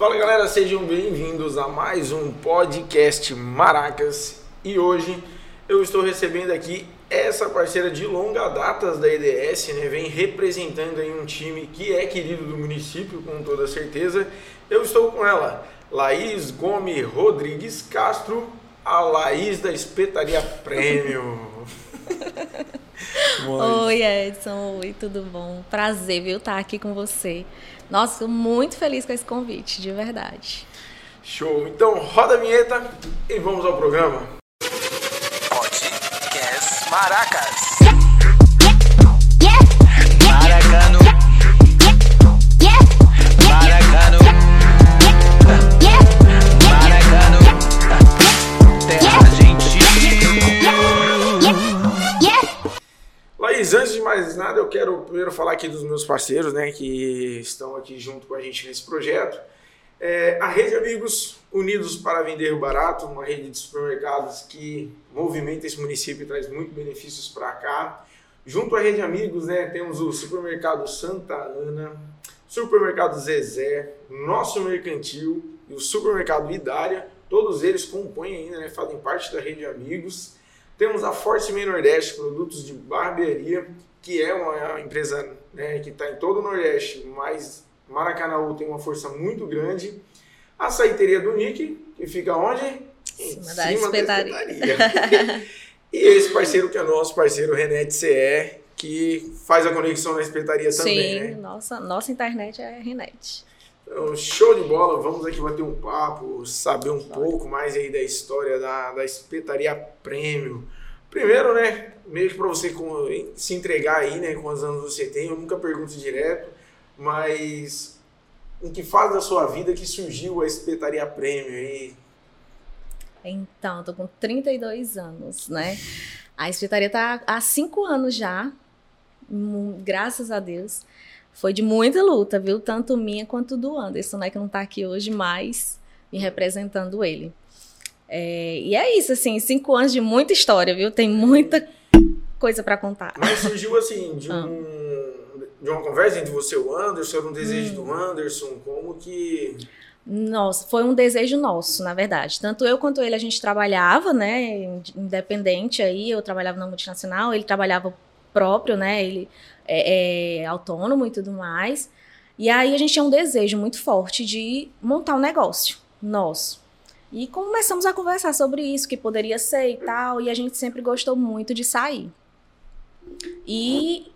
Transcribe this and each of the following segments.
Fala galera, sejam bem-vindos a mais um podcast Maracas e hoje eu estou recebendo aqui essa parceira de longa datas da EDS, né? Vem representando aí um time que é querido do município, com toda certeza. Eu estou com ela, Laís Gomes Rodrigues Castro, a Laís da Espetaria Prêmio. Oi, Edson. Oi, tudo bom? Prazer, viu, estar aqui com você. Nossa, estou muito feliz com esse convite, de verdade. Show. Então, roda a vinheta e vamos ao programa. Podcast Maracas. Laís, antes de mais nada, eu quero primeiro falar aqui dos meus parceiros, né, que estão aqui junto com a gente nesse projeto. É, a Rede Amigos Unidos para Vender Barato, uma rede de supermercados que movimenta esse município e traz muitos benefícios para cá. Junto à Rede Amigos, né, temos o Supermercado Santa Ana, Supermercado Zezé, Nosso Mercantil e o Supermercado Idária. Todos eles compõem ainda, né, fazem parte da Rede Amigos. Temos a Force Main Nordeste, produtos de barbearia, que é uma empresa né, que está em todo o Nordeste, mas Maracanaú tem uma força muito grande. A saiteria do Nick, que fica onde? Em Cima da espetaria. espetaria. e esse parceiro que é nosso parceiro Renete CE, que faz a conexão na espetaria também, Sim, né? nossa, nossa internet é Renet. Então, show de bola, vamos aqui bater um papo, saber um pouco mais aí da história da, da espetaria Prêmio. Primeiro, né, meio que para você se entregar aí, né, quantos anos você tem, eu nunca pergunto direto, mas em que fase da sua vida que surgiu a espetaria Prêmio aí? Então, tô com 32 anos, né? A espetaria tá há cinco anos já, graças a Deus. Foi de muita luta, viu? Tanto minha quanto do Anderson, né? Que não tá aqui hoje mais, me representando ele. É, e é isso, assim, cinco anos de muita história, viu? Tem muita coisa para contar. Mas surgiu assim, de, Ah. um, de uma conversa entre você e o Anderson, era um desejo Hum. do Anderson, como que... Nossa, foi um desejo nosso, na verdade. Tanto eu quanto ele, a gente trabalhava, né, independente aí, eu trabalhava na multinacional, ele trabalhava próprio, né, ele é, é autônomo e tudo mais. E aí a gente tinha um desejo muito forte de montar um negócio nosso. E começamos a conversar sobre isso, que poderia ser e tal, e a gente sempre gostou muito de sair. E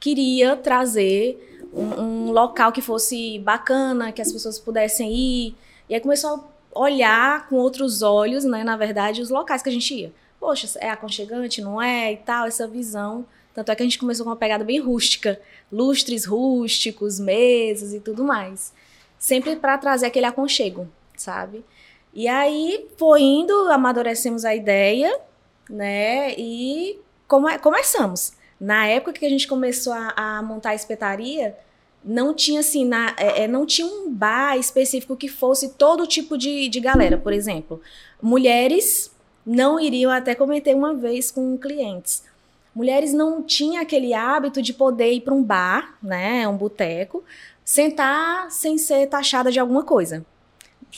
queria trazer um, um local que fosse bacana, que as pessoas pudessem ir. E aí começou a olhar com outros olhos, né, na verdade, os locais que a gente ia. Poxa, é aconchegante, não é? E tal, essa visão. Tanto é que a gente começou com uma pegada bem rústica. Lustres rústicos, mesas e tudo mais. Sempre para trazer aquele aconchego, sabe? E aí foi indo, amadurecemos a ideia, né? E come- começamos. Na época que a gente começou a, a montar a espetaria, não tinha assim, na, é, é, não tinha um bar específico que fosse todo tipo de, de galera. Por exemplo, mulheres não iriam, até comentei uma vez com clientes. Mulheres não tinham aquele hábito de poder ir para um bar, né, um boteco, sentar sem ser taxada de alguma coisa.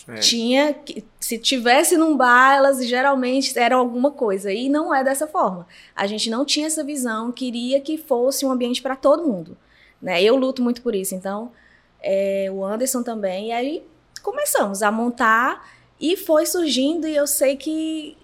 É. Tinha se tivesse num bar, elas geralmente eram alguma coisa. E não é dessa forma. A gente não tinha essa visão, queria que fosse um ambiente para todo mundo. Né? Eu luto muito por isso. Então, é, o Anderson também. E aí começamos a montar e foi surgindo. E eu sei que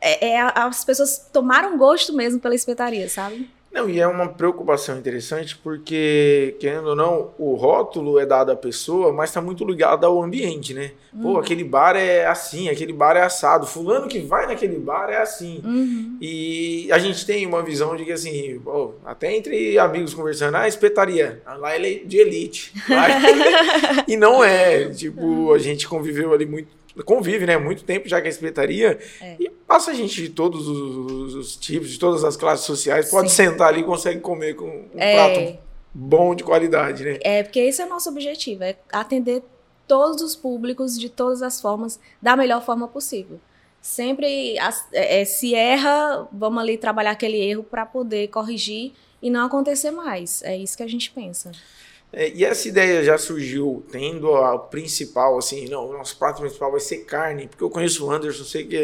é, é, as pessoas tomaram gosto mesmo pela espetaria, sabe? Não, e é uma preocupação interessante porque, querendo ou não, o rótulo é dado à pessoa, mas está muito ligado ao ambiente, né? Pô, aquele bar é assim, aquele bar é assado. Fulano que vai naquele bar é assim. Uhum. E a gente tem uma visão de que, assim, pô, até entre amigos conversando, ah, espetaria, lá ele é de elite. E não é. Tipo, a gente conviveu ali muito, convive, né, muito tempo já com a espetaria É. e passa gente de todos os, os tipos, de todas as classes sociais, pode Sim. sentar ali e consegue comer com um É. prato bom de qualidade, né? É, porque esse é o nosso objetivo, é atender todos os públicos de todas as formas, da melhor forma possível. Sempre é, é, se erra, vamos ali trabalhar aquele erro para poder corrigir e não acontecer mais. É isso que a gente pensa. É, e essa ideia já surgiu tendo a principal, assim, não, o nosso prato principal vai ser carne, porque eu conheço o Anderson, sei que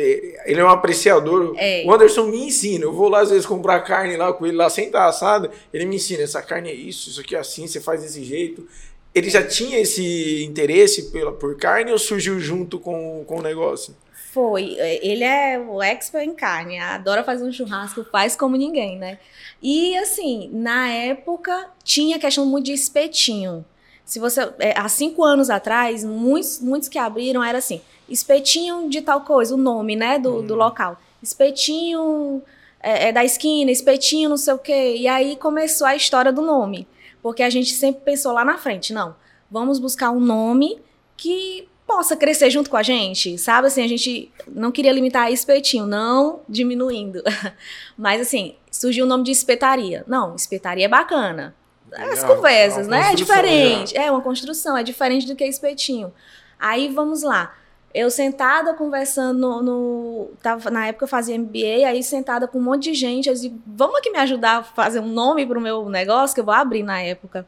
ele é um apreciador. É. O Anderson me ensina. Eu vou lá, às vezes, comprar carne lá com ele, lá sem estar assada. Ele me ensina: essa carne é isso, isso aqui é assim, você faz desse jeito. Ele já tinha esse interesse pela, por carne ou surgiu junto com, com o negócio? Foi. Ele é o expert em carne, adora fazer um churrasco, faz como ninguém, né? E assim, na época tinha questão muito de espetinho. Se você, é, há cinco anos atrás, muitos, muitos que abriram era assim, espetinho de tal coisa, o nome, né, do, do local. Espetinho é, é da esquina, espetinho não sei o quê. E aí começou a história do nome. Porque a gente sempre pensou lá na frente, não, vamos buscar um nome que possa crescer junto com a gente, sabe? Assim, a gente não queria limitar a espetinho, não diminuindo. Mas assim, surgiu o nome de espetaria. Não, espetaria é bacana. As Legal, conversas, é né? É diferente. É uma construção, é diferente do que espetinho. Aí vamos lá. Eu sentada conversando no, no- tava, na época eu fazia MBA, aí sentada com um monte de gente, eu disse, vamos aqui me ajudar a fazer um nome pro meu negócio que eu vou abrir na época.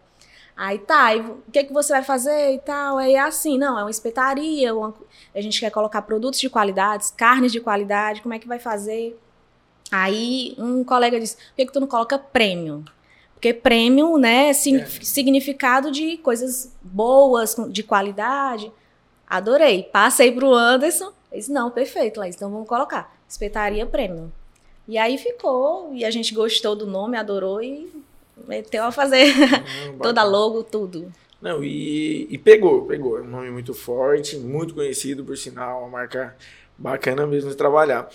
Aí tá, e o que, que você vai fazer e tal? Aí é assim, não, é uma espetaria, uma- a gente quer colocar produtos de qualidade, carnes de qualidade, como é que vai fazer? Aí um colega disse, por que, que tu não coloca prêmio? Porque prêmio, né, É. significado de coisas boas, de qualidade. Adorei. Passei pro Anderson. Ele disse, não, perfeito, Laís, então vamos colocar. Espetaria Premium. E aí ficou, e a gente gostou do nome, adorou e meteu a fazer Hum, toda logo, tudo. Não, e, e pegou, pegou. É um nome muito forte, muito conhecido, por sinal, uma marca bacana mesmo de trabalhar.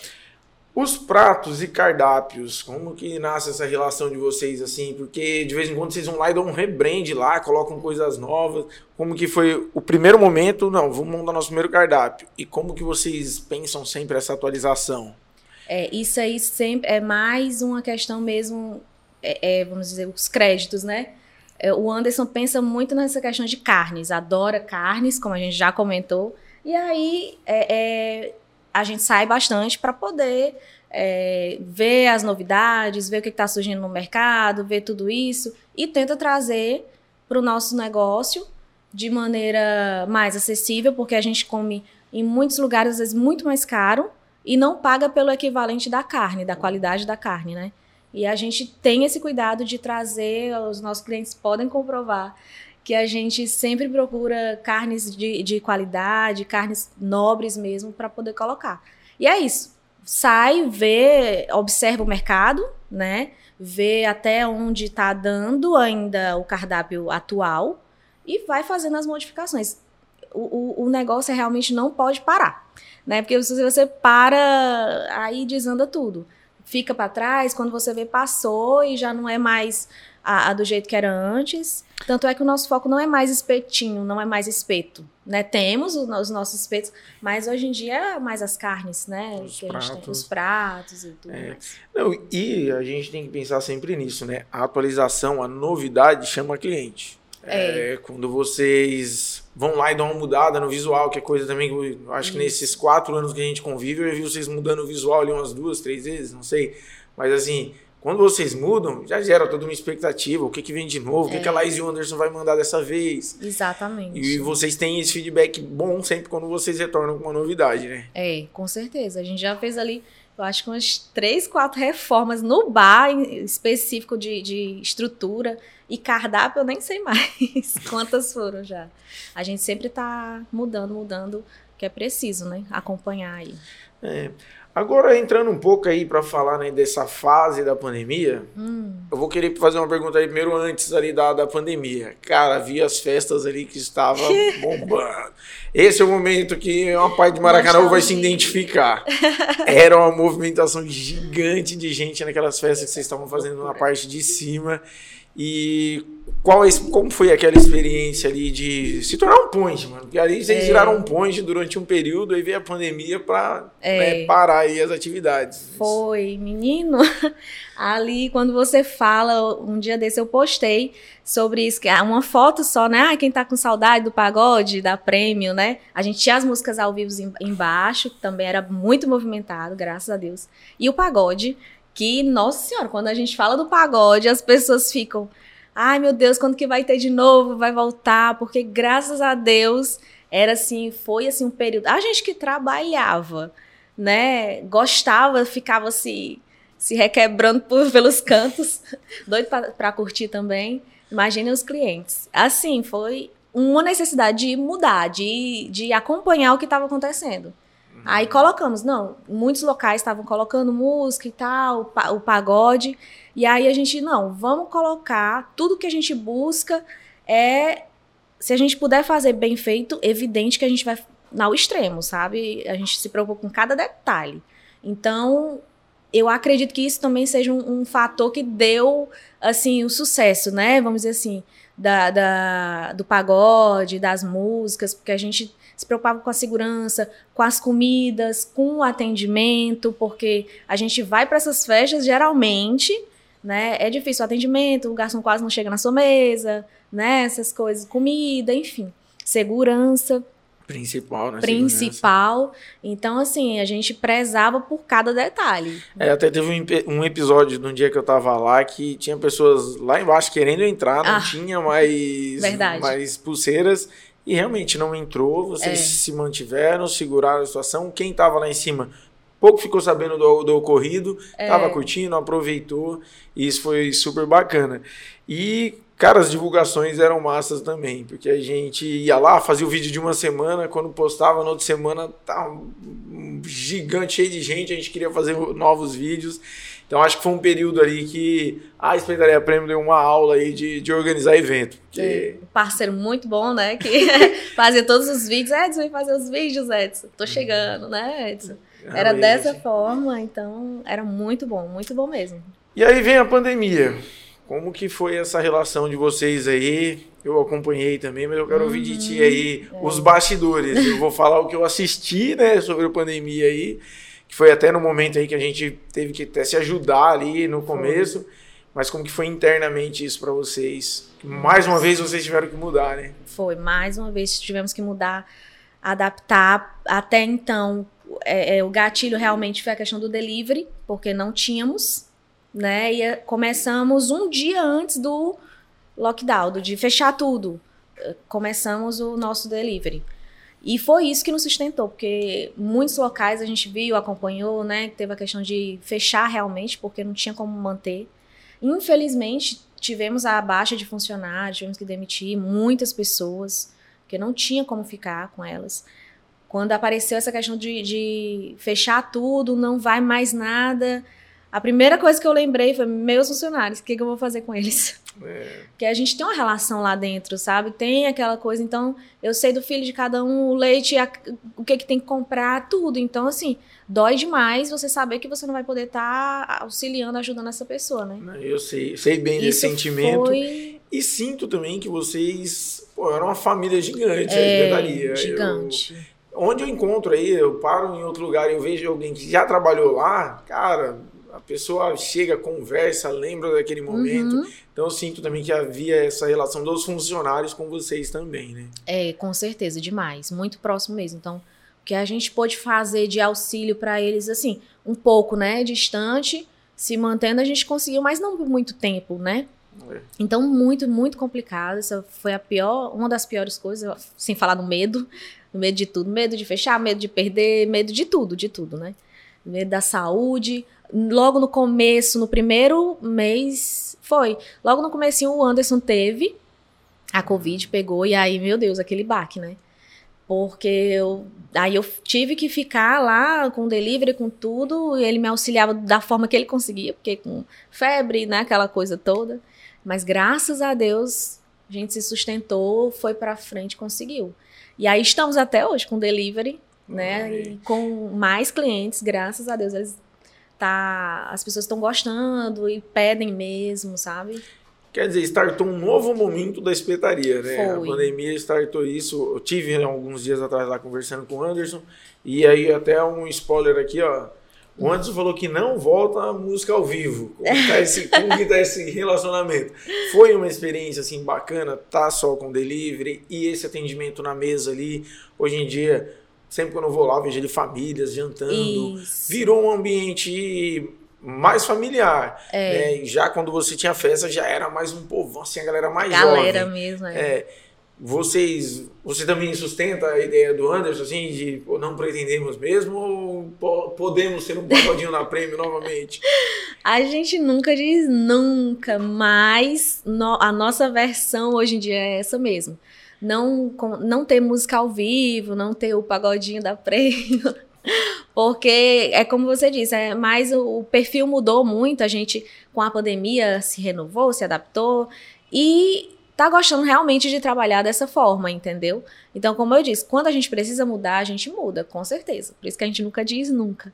Os pratos e cardápios, como que nasce essa relação de vocês assim? Porque de vez em quando vocês vão lá e dão um rebrand lá, colocam coisas novas. Como que foi o primeiro momento? Não, vamos montar nosso primeiro cardápio. E como que vocês pensam sempre essa atualização? É, isso aí sempre é mais uma questão mesmo, é, é, vamos dizer, os créditos, né? É, o Anderson pensa muito nessa questão de carnes, adora carnes, como a gente já comentou. E aí é, é, a gente sai bastante para poder é, ver as novidades, ver o que está surgindo no mercado, ver tudo isso e tenta trazer para o nosso negócio de maneira mais acessível, porque a gente come em muitos lugares, às vezes, muito mais caro e não paga pelo equivalente da carne, da qualidade da carne, né? E a gente tem esse cuidado de trazer, os nossos clientes podem comprovar que a gente sempre procura carnes de, de qualidade, carnes nobres mesmo, para poder colocar. E é isso. Sai, vê, observa o mercado, né? Vê até onde está dando ainda o cardápio atual e vai fazendo as modificações. O, o, o negócio é realmente não pode parar, né? Porque se você para, aí desanda tudo. Fica para trás, quando você vê, passou e já não é mais a, a do jeito que era antes. Tanto é que o nosso foco não é mais espetinho, não é mais espeto, né? Temos os, os nossos espetos, mas hoje em dia é mais as carnes, né? Os que a gente tem, pratos. os pratos e tudo É. mais. Não, e a gente tem que pensar sempre nisso, né? A atualização, a novidade chama cliente. É. É, quando vocês vão lá e dão uma mudada no visual, que é coisa também que eu acho que nesses quatro anos que a gente convive, eu vi vocês mudando o visual ali umas duas, três vezes, não sei. Mas assim, quando vocês mudam, já gera toda uma expectativa. O que, que vem de novo? O que, É. que a Laís e o Anderson vai mandar dessa vez? Exatamente. E vocês têm esse feedback bom sempre quando vocês retornam com uma novidade, né? É, com certeza. A gente já fez ali, eu acho que umas três, quatro reformas no bar específico de, de estrutura. E cardápio eu nem sei mais quantas foram já. A gente sempre tá mudando, mudando, que é preciso, né? Acompanhar aí. É. Agora, entrando um pouco aí para falar né, dessa fase da pandemia, Hum, eu vou querer fazer uma pergunta aí primeiro antes ali da, da pandemia. Cara, vi as festas ali que estavam bombando. Esse é o momento que uma parte de Maracanã vai se identificar. Era uma movimentação gigante de gente naquelas festas que vocês estavam fazendo na parte de cima. E qual, como foi aquela experiência ali de se tornar um point, mano? Porque ali vocês É. viraram um point durante um período, aí veio a pandemia pra É. né, parar aí as atividades. Foi, menino. Ali, quando você fala, um dia desse eu postei sobre isso, que é uma foto só, né? Ah, quem tá com saudade do pagode, da prêmio, né? A gente tinha as músicas ao vivo em- embaixo, que também era muito movimentado, graças a Deus. E o pagode, que, nossa senhora, quando a gente fala do pagode, as pessoas ficam. Ai, meu Deus, quando que vai ter de novo? Vai voltar? Porque graças a Deus era assim, foi assim um período. A gente que trabalhava, né? Gostava, ficava assim, se requebrando por- pelos cantos, doido para curtir também. Imaginem os clientes. Assim, foi uma necessidade de mudar, de, de acompanhar o que estava acontecendo. Aí colocamos, não, muitos locais estavam colocando música e tal, o pa- o pagode. E aí a gente, não, vamos colocar tudo que a gente busca é se a gente puder fazer bem feito, evidente que a gente vai ao extremo, sabe? A gente se preocupa com cada detalhe. Então, eu acredito que isso também seja um, um fator que deu, assim, o sucesso, né? Vamos dizer assim, da, da- do pagode, das músicas, porque a gente se preocupava com a segurança, com as comidas, com o atendimento, porque a gente vai para essas festas, geralmente, né? É difícil o atendimento, o garçom quase não chega na sua mesa, né? Essas coisas, comida, enfim. Segurança Principal, né? principal. Então, assim, a gente prezava por cada detalhe. É, até teve um, um episódio num dia que eu tava lá que tinha pessoas lá embaixo querendo entrar, não Ah. tinha mais, Verdade. mais pulseiras e realmente não entrou. Vocês É. se mantiveram, seguraram a situação. Quem tava lá em cima pouco ficou sabendo do, do ocorrido, É. tava curtindo, aproveitou e isso foi super bacana. E, cara, as divulgações eram massas também, porque a gente ia lá, fazia o vídeo de uma semana, quando postava na outra semana, tá um gigante, cheio de gente, a gente queria fazer novos vídeos. Então acho que foi um período ali que a Espeitaria Prêmio deu uma aula aí de, de organizar evento. Porque Um parceiro muito bom, né? Que fazia todos os vídeos. Edson, vem fazer os vídeos, Edson. Tô chegando, né, Edson? Era realmente- dessa forma, então era muito bom, muito bom mesmo. E aí vem a pandemia. Como que foi essa relação de vocês aí? Eu acompanhei também, mas eu quero ouvir de ti aí os bastidores. Eu vou falar o que eu assisti, né, sobre a pandemia aí, que foi até no momento aí que a gente teve que até se ajudar ali no começo, mas como que foi internamente isso pra vocês? Mais uma vez vocês tiveram que mudar, né? Foi, mais uma vez tivemos que mudar, adaptar. Até então, é, é, o gatilho realmente foi a questão do delivery, porque não tínhamos, né? E é, começamos um dia antes do lockdown, do- de fechar tudo. Começamos o nosso delivery. E foi isso que nos sustentou, porque muitos locais a gente viu, acompanhou, né? Teve a questão de fechar realmente, porque não tinha como manter. Infelizmente, tivemos a baixa de funcionários, tivemos que demitir muitas pessoas, porque não tinha como ficar com elas. Quando apareceu essa questão de, de fechar tudo, não vai mais nada, a primeira coisa que eu lembrei foi meus funcionários, o que, que eu vou fazer com eles? É, Porque a gente tem uma relação lá dentro, sabe? Tem aquela coisa, então eu sei do filho de cada um, o leite, a- o que, que tem que comprar, tudo. Então, assim, dói demais você saber que você não vai poder estar auxiliando, ajudando essa pessoa, né? eu sei, sei bem desse Isso sentimento. Foi E sinto também que vocês pô, eram uma família gigante, a é, espeitaria. Eu- gigante. onde eu encontro aí, eu paro em outro lugar e eu vejo alguém que já trabalhou lá, cara, a pessoa chega, conversa, lembra daquele momento. Uhum. Então eu sinto também que havia essa relação dos funcionários com vocês também, né? É, com certeza, demais. Muito próximo mesmo. Então, o que a gente pôde fazer de auxílio para eles, assim, um pouco, né, distante, se mantendo, a gente conseguiu, mas não por muito tempo, né? É. Então, muito, muito complicado. Essa foi a pior, uma das piores coisas, sem falar no medo, no medo de tudo, medo de fechar, medo de perder, medo de tudo, de tudo, né? Medo da saúde. Logo no começo, no primeiro mês, foi. Logo no comecinho o Anderson teve a Covid, pegou, e aí, meu Deus, aquele baque, né? Porque eu, aí eu tive que ficar lá com delivery, com tudo, e ele me auxiliava da forma que ele conseguia, porque com febre, né, aquela coisa toda. Mas graças a Deus, a gente se sustentou, foi pra frente, conseguiu. E aí estamos até hoje com delivery, né, e com mais clientes, graças a Deus, eles tá, as pessoas estão gostando e pedem mesmo, sabe? Quer dizer, startou um novo momento da espetaria, né? Foi. A pandemia startou isso. Eu tive né, alguns dias atrás lá conversando com o Anderson. E aí, até um spoiler aqui, ó. O Anderson falou que não volta a música ao vivo. Como que tá esse, como que tá esse relacionamento? Foi uma experiência, assim, bacana, tá só com delivery e esse atendimento na mesa ali. Hoje em dia, sempre quando eu vou lá, eu vejo ali famílias jantando. Isso. Virou um ambiente mais familiar. É. né? Já quando você tinha festa, já era mais um povão, assim, a galera mais Galera jovem. mesmo, é. É, vocês, você também sustenta a ideia do Anderson, assim, de não pretendemos mesmo ou po- podemos ter um pagodinho na prêmio novamente? A gente nunca diz nunca, mas no- a nossa versão hoje em dia é essa mesmo. Não, não ter música ao vivo, não ter o pagodinho da prêmio. Porque é como você disse, é mais o, o perfil mudou muito, a gente com a pandemia se renovou, se adaptou e tá gostando realmente de trabalhar dessa forma, entendeu? Então, como eu disse, quando a gente precisa mudar, a gente muda, com certeza. Por isso que a gente nunca diz nunca.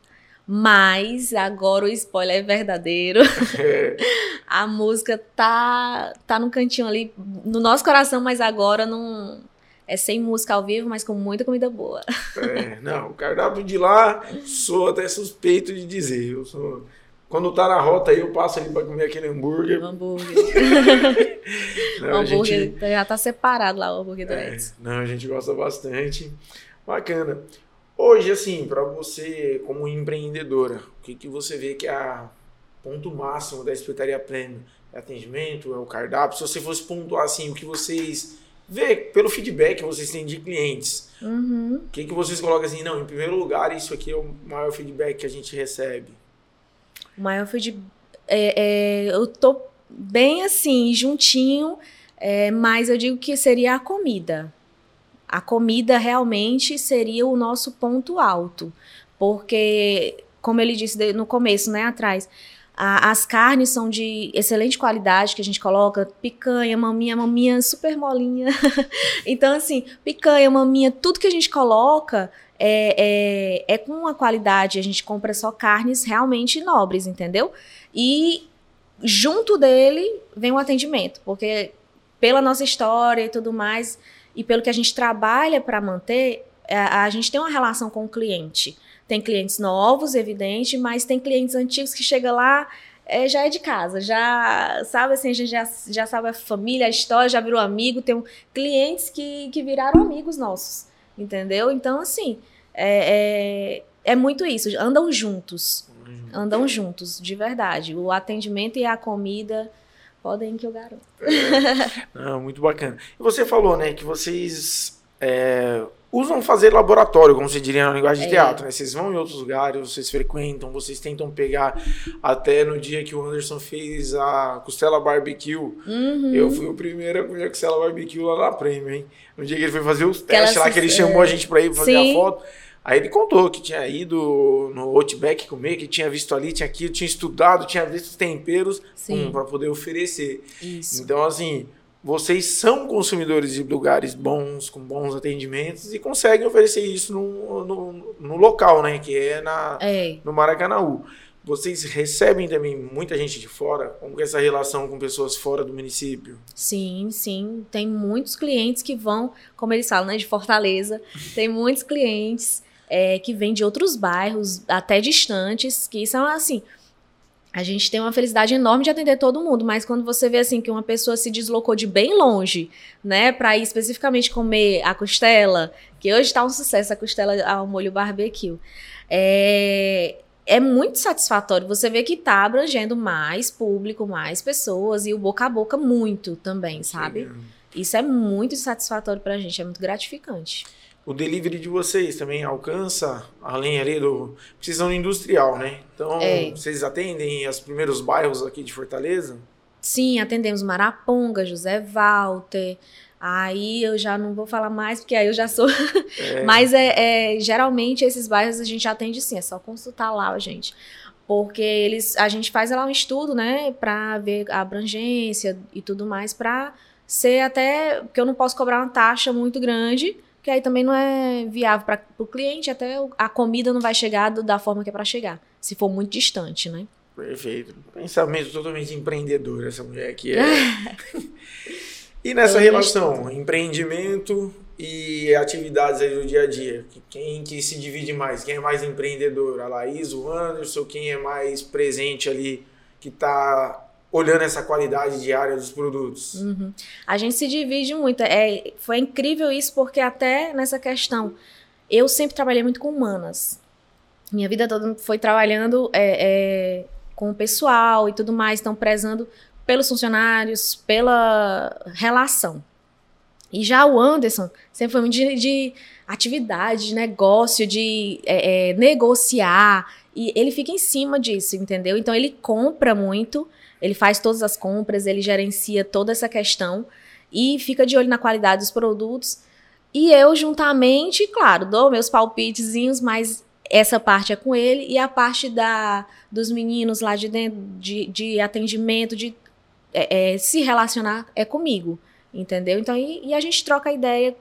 Mas agora o spoiler é verdadeiro. A música tá tá no cantinho ali no nosso coração, mas agora não é sem música ao vivo, mas com muita comida boa. é, não, o cardápio de lá, sou até suspeito de dizer. Eu sou, quando tá na rota aí, eu passo ali pra comer aquele hambúrguer. O hambúrguer. né, o hambúrguer gente- já tá separado lá o hambúrguer do É, Edson. não, a gente gosta bastante. Bacana. Hoje, assim, para você como empreendedora, o que, que você vê que é a ponto máximo da Espetaria Prêmio? É atendimento? É o cardápio? Se você fosse pontuar, assim, o que vocês vê pelo feedback que vocês têm de clientes, Uhum. o que, que vocês colocam assim, não, em primeiro lugar, isso aqui é o maior feedback que a gente recebe. O maior de. é, é, eu tô bem assim, juntinho, é, mas eu digo que seria a comida. A comida realmente seria o nosso ponto alto. Porque, como ele disse no começo, né, atrás, a- as carnes são de excelente qualidade que a gente coloca, picanha, maminha, maminha super molinha. então, assim, picanha, maminha, tudo que a gente coloca é, é, é com uma qualidade, a gente compra só carnes realmente nobres, entendeu? E junto dele vem o atendimento, porque pela nossa história e tudo mais, e pelo que a gente trabalha para manter, a, a gente tem uma relação com o cliente. Tem clientes novos, evidente, mas tem clientes antigos que chega lá, é, já é de casa, já sabe assim, a gente já, já sabe a família, a história, já virou amigo. Tem um- clientes que, que viraram amigos nossos, entendeu? Então, assim, é, é, é muito isso, andam juntos, andam juntos, de verdade. O atendimento e a comida podem que eu garanto. Não, muito bacana. E você falou, né, que vocês é, usam fazer laboratório, como você diria na linguagem de É. teatro, né? Vocês vão em outros lugares, vocês frequentam, vocês tentam pegar até no dia que o Anderson fez a costela barbecue. Uhum. Eu fui o primeiro a comer a costela barbecue lá na Prêmio, hein? No dia que ele foi fazer os testes lá, que ele chamou é. a gente pra ir fazer Sim. a foto. Aí ele contou que tinha ido no Outback comer, que tinha visto ali, tinha aquilo, tinha estudado, tinha visto os temperos um, para poder oferecer. Isso. Então, assim, vocês são consumidores de lugares bons, com bons atendimentos e conseguem oferecer isso no, no, no local, né? Que é na, É. no Maracanãú. Vocês recebem também muita gente de fora? Como é essa relação com pessoas fora do município? Sim, sim. Tem muitos clientes que vão, como eles falam, né, de Fortaleza. Tem muitos clientes é, que vêm de outros bairros, até distantes, que são assim. A gente tem uma felicidade enorme de atender todo mundo, mas quando você vê assim que uma pessoa se deslocou de bem longe, né, para ir especificamente comer a costela, que hoje está um sucesso a costela ao molho barbecue, é, é muito satisfatório. Você vê que tá abrangendo mais público, mais pessoas e o boca a boca muito também, sabe? Isso é muito satisfatório pra gente, é muito gratificante. O delivery de vocês também alcança, além ali do. Precisão industrial, né? Então, É. vocês atendem os primeiros bairros aqui de Fortaleza? Sim, atendemos Maraponga, José Walter. Aí eu já não vou falar mais, porque aí eu já sou. Mas é, é, geralmente esses bairros a gente atende sim, é só consultar lá, gente. Porque eles, a gente faz lá um estudo, né, pra ver a abrangência e tudo mais, pra ser até. Porque eu não posso cobrar uma taxa muito grande, que aí também não é viável para o cliente, até a comida não vai chegar do- da forma que é para chegar, se for muito distante, né? Perfeito. Pensamento totalmente empreendedor, essa mulher aqui é. e nessa relação, empreendimento e atividades aí do dia a dia, que- quem que se divide mais? Quem é mais empreendedor? A Laís, o Anderson, quem é mais presente ali, que está olhando essa qualidade diária dos produtos? Uhum. A gente se divide muito. É, foi incrível isso, porque até nessa questão, eu sempre trabalhei muito com humanas. Minha vida toda foi trabalhando é, é, com o pessoal e tudo mais, estão prezando pelos funcionários, pela relação. E já o Anderson sempre foi muito de, de atividade, de negócio, de é, é, negociar. E ele fica em cima disso, entendeu? Então ele compra muito, ele faz todas as compras, ele gerencia toda essa questão e fica de olho na qualidade dos produtos. E eu, juntamente, claro, dou meus palpitezinhos, mas essa parte é com ele. E a parte da, dos meninos lá de dentro, de, de atendimento, de é, é, se relacionar, é comigo. Entendeu? Então, e, e a gente troca ideia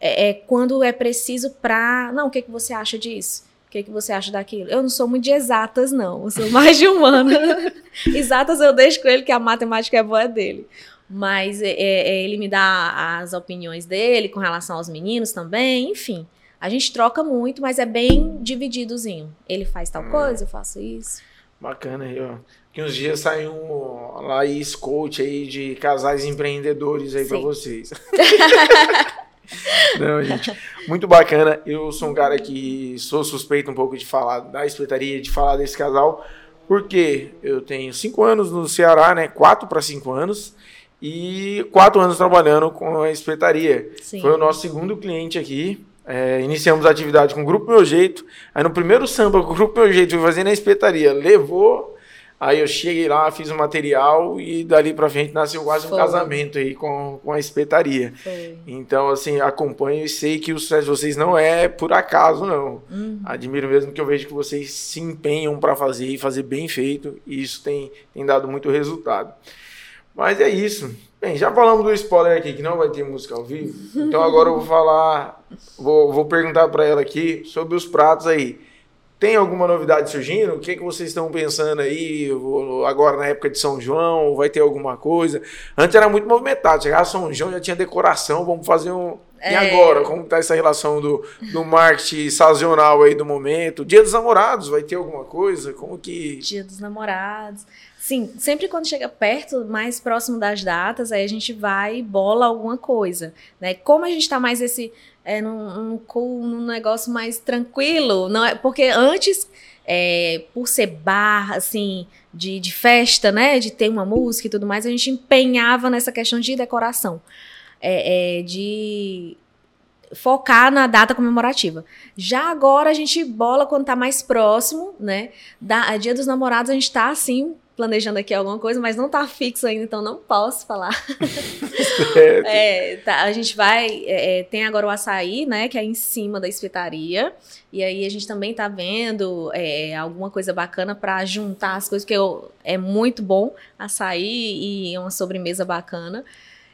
é, é, quando é preciso pra. Não, o que, que você acha disso? O que, que você acha daquilo? Eu não sou muito de exatas, não. Eu sou mais de humana. exatas eu deixo com ele, que a matemática é boa dele. Mas é, é, ele me dá as opiniões dele com relação aos meninos também, enfim. A gente troca muito, mas é bem divididozinho. Ele faz tal coisa, eu faço isso. Bacana aí, ó. Que uns dias sai um Laís Coach aí de casais empreendedores aí para vocês. Não, gente, muito bacana. Eu sou um cara que sou suspeito um pouco de falar da espetaria, de falar desse casal, porque eu tenho cinco anos no Ceará, né? Quatro para cinco anos. E quatro anos trabalhando com a espetaria. Sim. Foi o nosso segundo cliente aqui. É, iniciamos a atividade com o Grupo Meu Jeito. Aí no primeiro samba o Grupo Meu Jeito foi fazer na espetaria, levou. Aí eu cheguei lá, fiz o material e dali pra frente nasceu quase um Foi. casamento aí com, com a espetaria. Foi. Então, assim, acompanho e sei que o sucesso de vocês não é por acaso, não. Uhum. Admiro mesmo que eu vejo que vocês se empenham para fazer e fazer bem feito, e isso tem, tem dado muito resultado. Mas é isso. Bem, já falamos do spoiler aqui, que não vai ter música ao vivo. Então agora eu vou falar, vou, vou perguntar para ela aqui sobre os pratos aí. Tem alguma novidade surgindo? O que, que vocês estão pensando aí? Agora na época de São João, vai ter alguma coisa? Antes era muito movimentado. Chegava São João, já tinha decoração, vamos fazer um. E É. agora? Como tá essa relação do, do marketing sazonal aí do momento? Dia dos namorados, vai ter alguma coisa? Como que. Dia dos namorados. Sim, sempre quando chega perto, mais próximo das datas, aí a gente vai e bola alguma coisa, né? Como a gente tá mais esse é, num, num, num negócio mais tranquilo, não é? Porque antes, é, por ser bar, assim, de, de festa, né? De ter uma música e tudo mais, a gente empenhava nessa questão de decoração, é, é, de focar na data comemorativa. Já agora a gente bola quando tá mais próximo, né? Da, a Dia dos Namorados a gente tá assim planejando aqui alguma coisa, mas não tá fixo ainda, então não posso falar. É, tá, a gente vai. é, é, tem agora o açaí, né? Que é em cima da espetaria. E aí a gente também tá vendo é, alguma coisa bacana para juntar as coisas, porque eu- é muito bom açaí e é uma sobremesa bacana.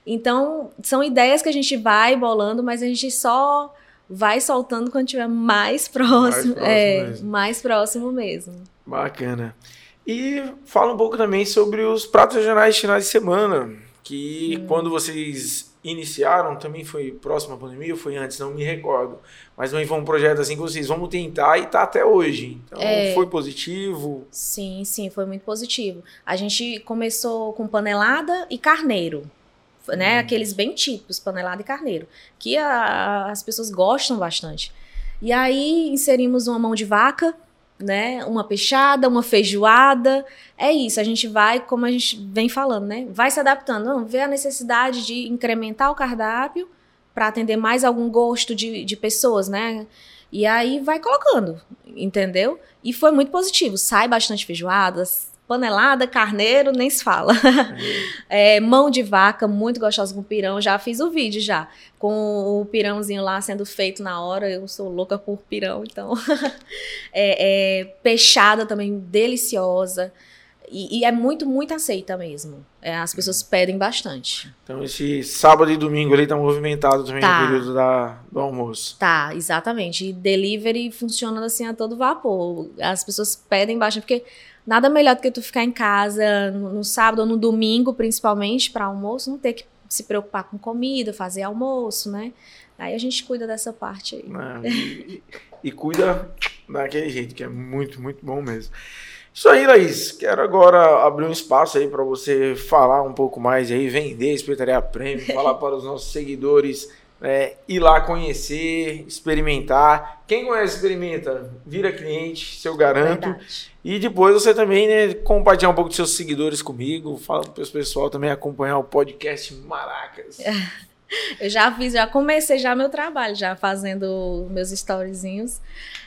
Então, são ideias que a gente vai bolando, mas a gente só vai soltando quando tiver mais próximo. próximo é, mesmo. mais próximo mesmo. Bacana. E fala um pouco também sobre os pratos regionais de finais de semana, que Hum. quando vocês iniciaram, também foi próximo à pandemia ou foi antes, não me recordo. Mas também foi um projeto assim que vocês vamos tentar e tá até hoje. Então É. foi positivo. Sim, sim, foi muito positivo. A gente começou com panelada e carneiro, né? Aqueles bem típicos, panelada e carneiro, que a- as pessoas gostam bastante. E aí inserimos uma mão de vaca, né? Uma peixada, uma feijoada. É isso, a gente vai, como a gente vem falando, né? Vai se adaptando, não, vê a necessidade de incrementar o cardápio para atender mais algum gosto de, de pessoas, né? E aí vai colocando, entendeu? E foi muito positivo. Sai bastante feijoadas, panelada, carneiro, nem se fala. É, mão de vaca, muito gostosa com pirão. Já fiz o vídeo já. Com o pirãozinho lá sendo feito na hora. Eu sou louca por pirão, então. é, é, peixada também, deliciosa. E, e é muito, muito aceita mesmo. É, as pessoas pedem bastante. Então esse sábado e domingo ali tá movimentado também Tá. no período da, do almoço. Tá, exatamente. E delivery funciona assim a todo vapor. As pessoas pedem bastante, porque nada melhor do que tu ficar em casa no, sábado ou no domingo, principalmente, para almoço, não ter que se preocupar com comida, fazer almoço, né? Aí a gente cuida dessa parte aí. né? E, e cuida daquele jeito, que é muito, muito bom mesmo. Isso aí, Laís. Quero agora abrir um espaço aí para você falar um pouco mais aí, vender a Espetaria Prêmio, falar para os nossos seguidores é, ir lá conhecer, experimentar. Quem conhece, experimenta, vira cliente, se eu garanto. Verdade. E depois você também, né, compartilhar um pouco dos seus seguidores comigo. Fala para o pessoal também acompanhar o podcast Maracas. Eu já fiz, já comecei já meu trabalho, já fazendo meus storyzinhos.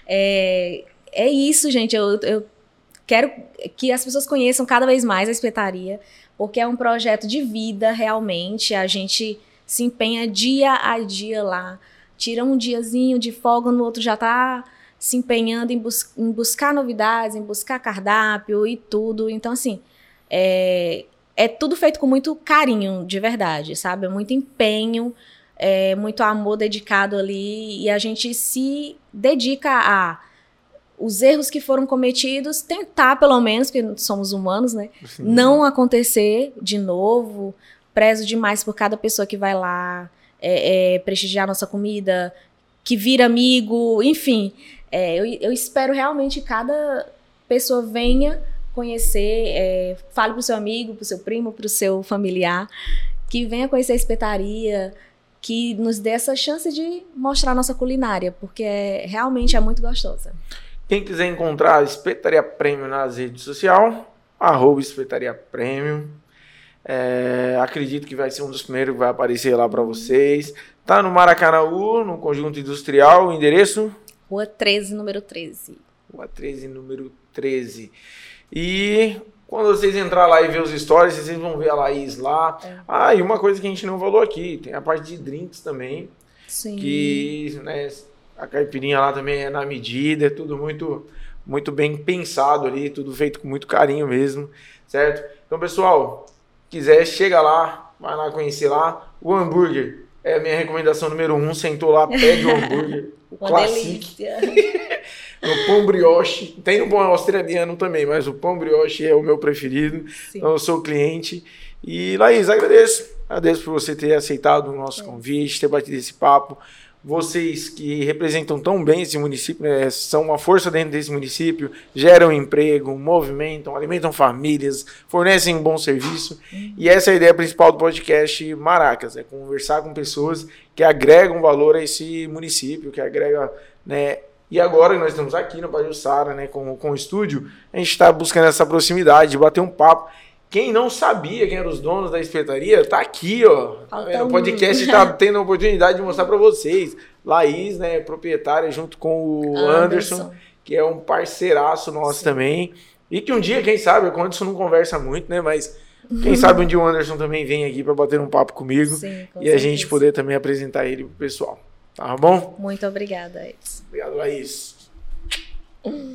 É, é isso, gente. Eu, eu quero que as pessoas conheçam cada vez mais a espetaria, porque é um projeto de vida, realmente. A gente se empenha dia a dia lá. Tira um diazinho de folga, no outro já tá se empenhando em, bus em buscar novidades, em buscar cardápio e tudo. Então, assim, é, é tudo feito com muito carinho, de verdade, sabe? É muito empenho, é muito amor dedicado ali e a gente se dedica a os erros que foram cometidos, tentar pelo menos, porque somos humanos, né? Sim. Não acontecer de novo. Prezo demais por cada pessoa que vai lá é, é, prestigiar nossa comida, que vira amigo, enfim. É, eu, eu espero realmente que cada pessoa venha conhecer, é, fale pro seu amigo, pro seu primo, pro seu familiar, que venha conhecer a espetaria, que nos dê essa chance de mostrar a nossa culinária, porque é, realmente é muito gostosa. Quem quiser encontrar a Espetaria Prêmio nas redes sociais, arroba Espetaria Prêmio. É, acredito que vai ser um dos primeiros que vai aparecer lá para vocês. Tá no Maracanaú, no Conjunto Industrial, o endereço? Rua 13, número 13. Rua 13, número 13. E quando vocês entrar lá e ver os stories, vocês vão ver a Laís lá. É. Ah, e uma coisa que a gente não falou aqui, tem a parte de drinks também, Sim. que né, a caipirinha lá também é na medida, é tudo muito, muito bem pensado ali, tudo feito com muito carinho mesmo, certo? Então, pessoal, quiser, chega lá, vai lá conhecer lá. O hambúrguer é a minha recomendação número um, sentou lá, pede o hambúrguer, o clássico. O pão brioche, tem no pão australiano também, mas o pão brioche é o meu preferido. Sim. Então eu sou cliente. E Laís, agradeço. Agradeço por você ter aceitado o nosso convite, ter batido esse papo. Vocês que representam tão bem esse município, né, são uma força dentro desse município, geram emprego, movimentam, alimentam famílias, fornecem um bom serviço. E essa é a ideia principal do podcast Maracas, é conversar com pessoas que agregam valor a esse município, que agrega, né, e agora nós estamos aqui no Pajussara, né, com, com o estúdio, a gente está buscando essa proximidade, bater um papo. Quem não sabia quem eram os donos da espetaria, tá aqui, ó. Falta É, O podcast está tendo a oportunidade de mostrar para vocês. Laís, né, proprietária, junto com o Anderson, Anderson. que é um parceiraço nosso também. E que um dia, quem sabe, o Anderson não conversa muito, né, mas quem sabe um dia o Anderson também vem aqui para bater um papo comigo Sim, com e a gente certeza. poder também apresentar ele pro pessoal. Tá bom? Muito obrigada, Edson. Obrigado, Laís.